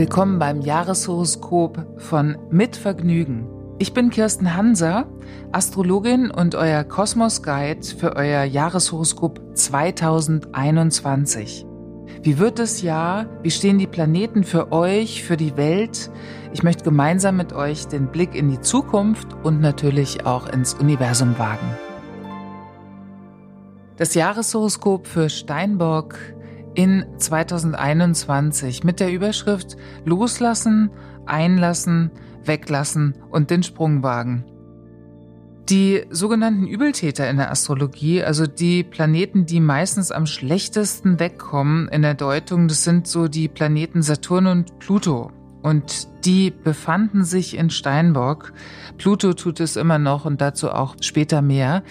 Willkommen beim Jahreshoroskop von Mit Vergnügen. Ich bin Kirsten Hanser, Astrologin und euer Kosmos Guide für euer Jahreshoroskop 2021. Wie wird das Jahr? Wie stehen die Planeten für euch, für die Welt? Ich möchte gemeinsam mit euch den Blick in die Zukunft und natürlich auch ins Universum wagen. Das Jahreshoroskop für Steinbock in 2021 mit der Überschrift Loslassen, Einlassen, Weglassen und den Sprung wagen. Die sogenannten Übeltäter in der Astrologie, also die Planeten, die meistens am schlechtesten wegkommen in der Deutung, das sind so die Planeten Saturn und Pluto. Und die befanden sich in Steinbock. Pluto tut es immer noch und dazu auch später mehr.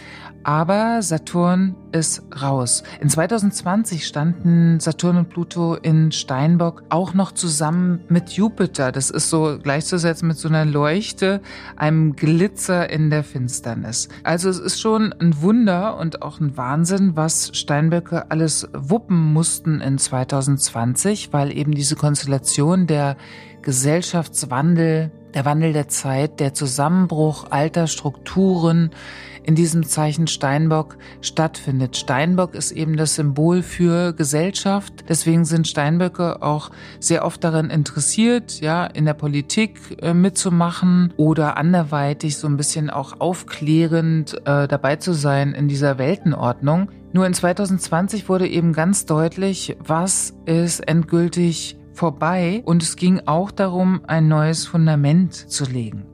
Aber Saturn ist raus. In 2020 standen Saturn und Pluto in Steinbock auch noch zusammen mit Jupiter. Das ist so gleichzusetzen mit so einer Leuchte, einem Glitzer in der Finsternis. Also es ist schon ein Wunder und auch ein Wahnsinn, was Steinböcke alles wuppen mussten in 2020, weil eben diese Konstellation der Gesellschaftswandel, der Wandel der Zeit, der Zusammenbruch alter Strukturen in diesem Zeichen Steinbock stattfindet. Steinbock ist eben das Symbol für Gesellschaft. Deswegen sind Steinböcke auch sehr oft daran interessiert, ja, in der Politik äh, mitzumachen oder anderweitig so ein bisschen auch aufklärend äh, dabei zu sein in dieser Weltenordnung. Nur in 2020 wurde eben ganz deutlich, was ist endgültig vorbei und es ging auch darum, ein neues Fundament zu legen.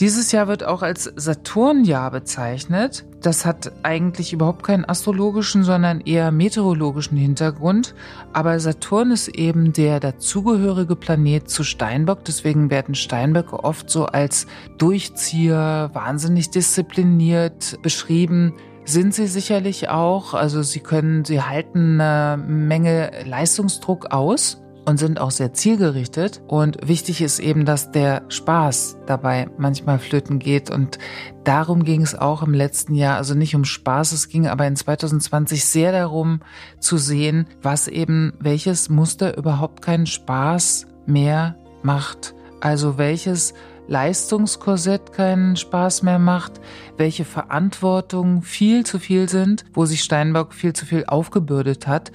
Dieses Jahr wird auch als Saturnjahr bezeichnet. Das hat eigentlich überhaupt keinen astrologischen, sondern eher meteorologischen Hintergrund. Aber Saturn ist eben der dazugehörige Planet zu Steinbock. Deswegen werden Steinböcke oft so als Durchzieher, wahnsinnig diszipliniert beschrieben sind sie sicherlich auch. Also sie können, sie halten eine Menge Leistungsdruck aus und sind auch sehr zielgerichtet. Und wichtig ist eben, dass der Spaß dabei manchmal flöten geht. Und darum ging es auch im letzten Jahr. Also nicht um Spaß, es ging aber in 2020 sehr darum zu sehen, was eben, welches Muster überhaupt keinen Spaß mehr macht. Also welches Leistungskorsett keinen Spaß mehr macht, welche Verantwortung viel zu viel sind, wo sich Steinbock viel zu viel aufgebürdet hat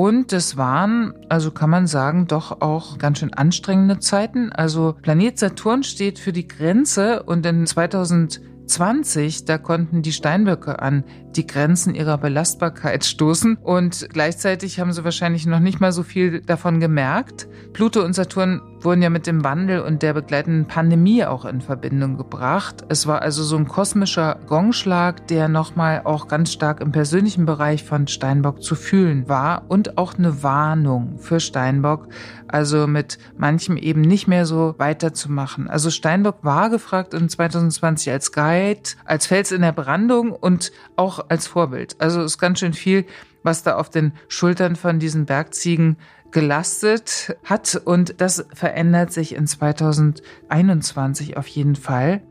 und es waren, also kann man sagen, doch auch ganz schön anstrengende Zeiten. Also Planet Saturn steht für die Grenze und in 2020, da konnten die Steinböcke an die Grenzen ihrer Belastbarkeit stoßen und gleichzeitig haben sie wahrscheinlich noch nicht mal so viel davon gemerkt. Pluto und Saturn wurden ja mit dem Wandel und der begleitenden Pandemie auch in Verbindung gebracht. Es war also so ein kosmischer Gongschlag, der nochmal auch ganz stark im persönlichen Bereich von Steinbock zu fühlen war und auch eine Warnung für Steinbock, also mit manchem eben nicht mehr so weiterzumachen. Also Steinbock war gefragt in 2020 als Guide, als Fels in der Brandung und auch als Vorbild. Also ist ganz schön viel, was da auf den Schultern von diesen Bergziegen gelastet hat und das verändert sich in 2021 auf jeden Fall.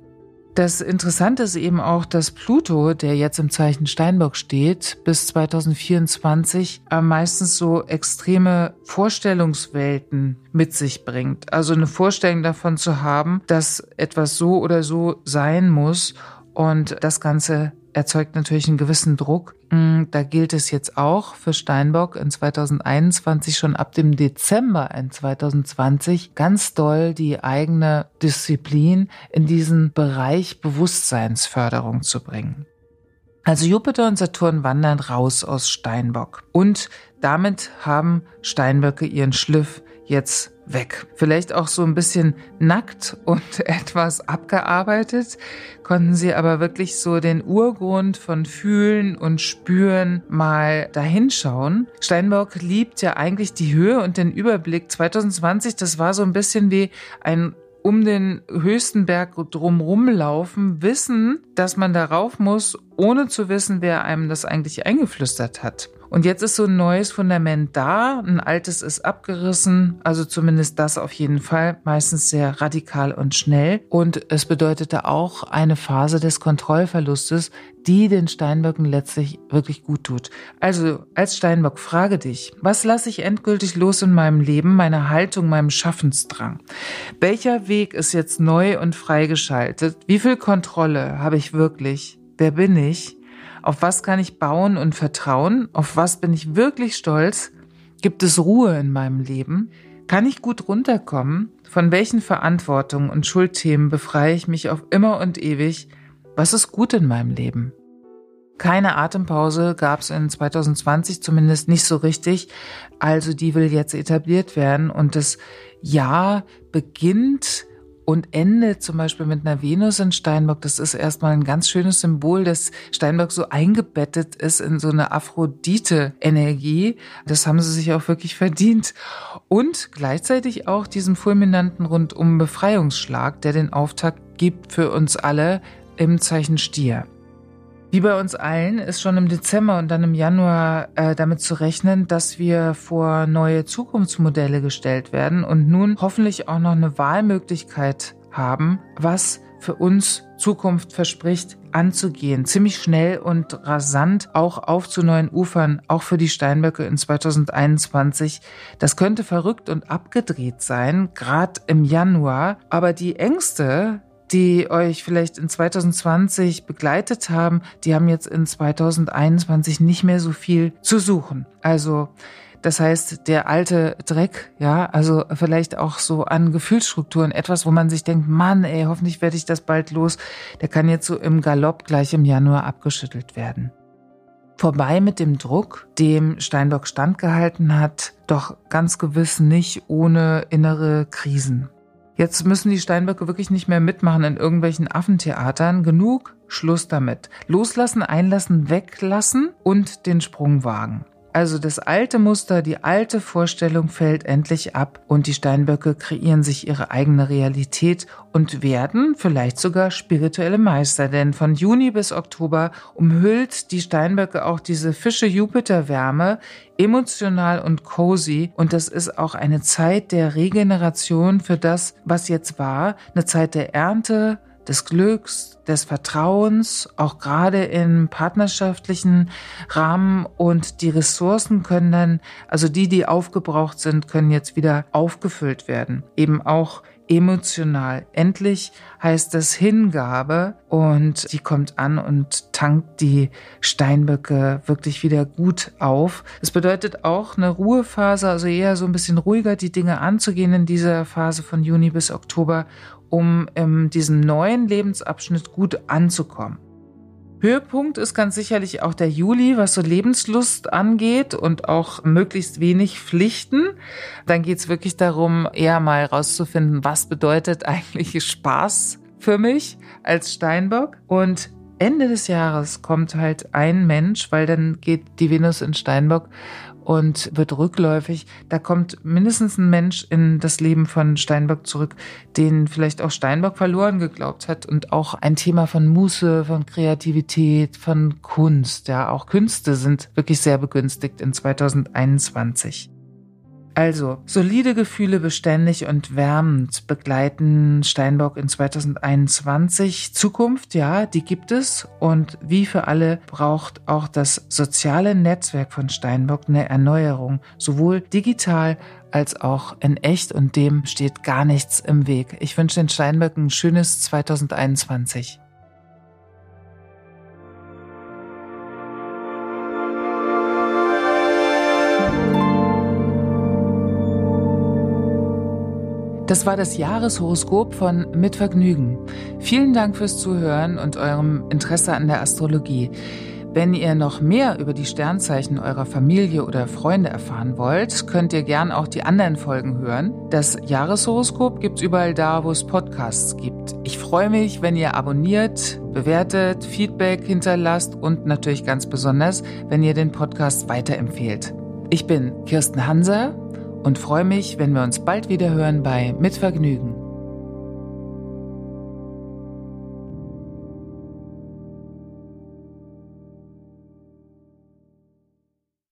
Das Interessante ist eben auch, dass Pluto, der jetzt im Zeichen Steinbock steht, bis 2024 meistens so extreme Vorstellungswelten mit sich bringt. Also eine Vorstellung davon zu haben, dass etwas so oder so sein muss und das Ganze erzeugt natürlich einen gewissen Druck. Mm, da gilt es jetzt auch für Steinbock in 2021 schon ab dem Dezember in 2020 ganz doll die eigene Disziplin in diesen Bereich Bewusstseinsförderung zu bringen. Also Jupiter und Saturn wandern raus aus Steinbock und damit haben Steinböcke ihren Schliff jetzt weg. Vielleicht auch so ein bisschen nackt und etwas abgearbeitet, konnten sie aber wirklich so den Urgrund von Fühlen und Spüren mal dahinschauen. Steinbock liebt ja eigentlich die Höhe und den Überblick. 2020, das war so ein bisschen wie ein um den höchsten Berg drumrum laufen, wissen, dass man darauf muss, ohne zu wissen, wer einem das eigentlich eingeflüstert hat. Und jetzt ist so ein neues Fundament da, ein altes ist abgerissen, also zumindest das auf jeden Fall, meistens sehr radikal und schnell. Und es bedeutete auch eine Phase des Kontrollverlustes, die den Steinböcken letztlich wirklich gut tut. Also als Steinbock frage dich, was lasse ich endgültig los in meinem Leben, meiner Haltung, meinem Schaffensdrang? Welcher Weg ist jetzt neu und freigeschaltet? Wie viel Kontrolle habe ich wirklich? Wer bin ich? Auf was kann ich bauen und vertrauen? Auf was bin ich wirklich stolz? Gibt es Ruhe in meinem Leben? Kann ich gut runterkommen? Von welchen Verantwortungen und Schuldthemen befreie ich mich auf immer und ewig? Was ist gut in meinem Leben? Keine Atempause gab es in 2020 zumindest nicht so richtig. Also die will jetzt etabliert werden und das Jahr beginnt und endet zum Beispiel mit einer Venus in Steinbock. Das ist erstmal ein ganz schönes Symbol, dass Steinbock so eingebettet ist in so eine Aphrodite-Energie. Das haben sie sich auch wirklich verdient. Und gleichzeitig auch diesen fulminanten rundum Befreiungsschlag, der den Auftakt gibt für uns alle im Zeichen Stier. Wie bei uns allen ist schon im Dezember und dann im Januar äh, damit zu rechnen, dass wir vor neue Zukunftsmodelle gestellt werden und nun hoffentlich auch noch eine Wahlmöglichkeit haben, was für uns Zukunft verspricht, anzugehen. Ziemlich schnell und rasant auch auf zu neuen Ufern, auch für die Steinböcke in 2021. Das könnte verrückt und abgedreht sein, gerade im Januar. Aber die Ängste, die euch vielleicht in 2020 begleitet haben, die haben jetzt in 2021 nicht mehr so viel zu suchen. Also das heißt, der alte Dreck, ja, also vielleicht auch so an Gefühlsstrukturen, etwas, wo man sich denkt, Mann, ey, hoffentlich werde ich das bald los, der kann jetzt so im Galopp gleich im Januar abgeschüttelt werden. Vorbei mit dem Druck, dem Steinbock standgehalten hat, doch ganz gewiss nicht ohne innere Krisen. Jetzt müssen die Steinböcke wirklich nicht mehr mitmachen in irgendwelchen Affentheatern. Genug, Schluss damit. Loslassen, einlassen, weglassen und den Sprung wagen. Also das alte Muster, die alte Vorstellung fällt endlich ab und die Steinböcke kreieren sich ihre eigene Realität und werden vielleicht sogar spirituelle Meister, denn von Juni bis Oktober umhüllt die Steinböcke auch diese Fische-Jupiter-Wärme emotional und cozy. Und das ist auch eine Zeit der Regeneration für das, was jetzt war, eine Zeit der Ernte, des Glücks, des Vertrauens, auch gerade im partnerschaftlichen Rahmen. Und die Ressourcen können dann, also die, die aufgebraucht sind, können jetzt wieder aufgefüllt werden. Eben auch emotional. Endlich heißt es Hingabe und die kommt an und tankt die Steinböcke wirklich wieder gut auf. Es bedeutet auch eine Ruhephase, also eher so ein bisschen ruhiger die Dinge anzugehen in dieser Phase von Juni bis Oktober um in diesem neuen Lebensabschnitt gut anzukommen. Höhepunkt ist ganz sicherlich auch der Juli, was so Lebenslust angeht und auch möglichst wenig Pflichten. Dann geht es wirklich darum, eher mal rauszufinden, was bedeutet eigentlich Spaß für mich als Steinbock. Und Ende des Jahres kommt halt ein Mensch, weil dann geht die Venus in Steinbock und wird rückläufig. Da kommt mindestens ein Mensch in das Leben von Steinbock zurück, den vielleicht auch Steinbock verloren geglaubt hat und auch ein Thema von Muße, von Kreativität, von Kunst. Ja, auch Künste sind wirklich sehr begünstigt in 2021. Also, solide Gefühle beständig und wärmend begleiten Steinbock in 2021. Zukunft, ja, die gibt es. Und wie für alle braucht auch das soziale Netzwerk von Steinbock eine Erneuerung, sowohl digital als auch in echt. Und dem steht gar nichts im Weg. Ich wünsche den Steinböcken ein schönes 2021. Das war das Jahreshoroskop von Mit Vergnügen. Vielen Dank fürs Zuhören und eurem Interesse an der Astrologie. Wenn ihr noch mehr über die Sternzeichen eurer Familie oder Freunde erfahren wollt, könnt ihr gern auch die anderen Folgen hören. Das Jahreshoroskop gibt's überall da, wo es Podcasts gibt. Ich freue mich, wenn ihr abonniert, bewertet, Feedback hinterlasst und natürlich ganz besonders, wenn ihr den Podcast weiterempfehlt. Ich bin Kirsten Hanser und freue mich, wenn wir uns bald wieder hören bei Mit Vergnügen.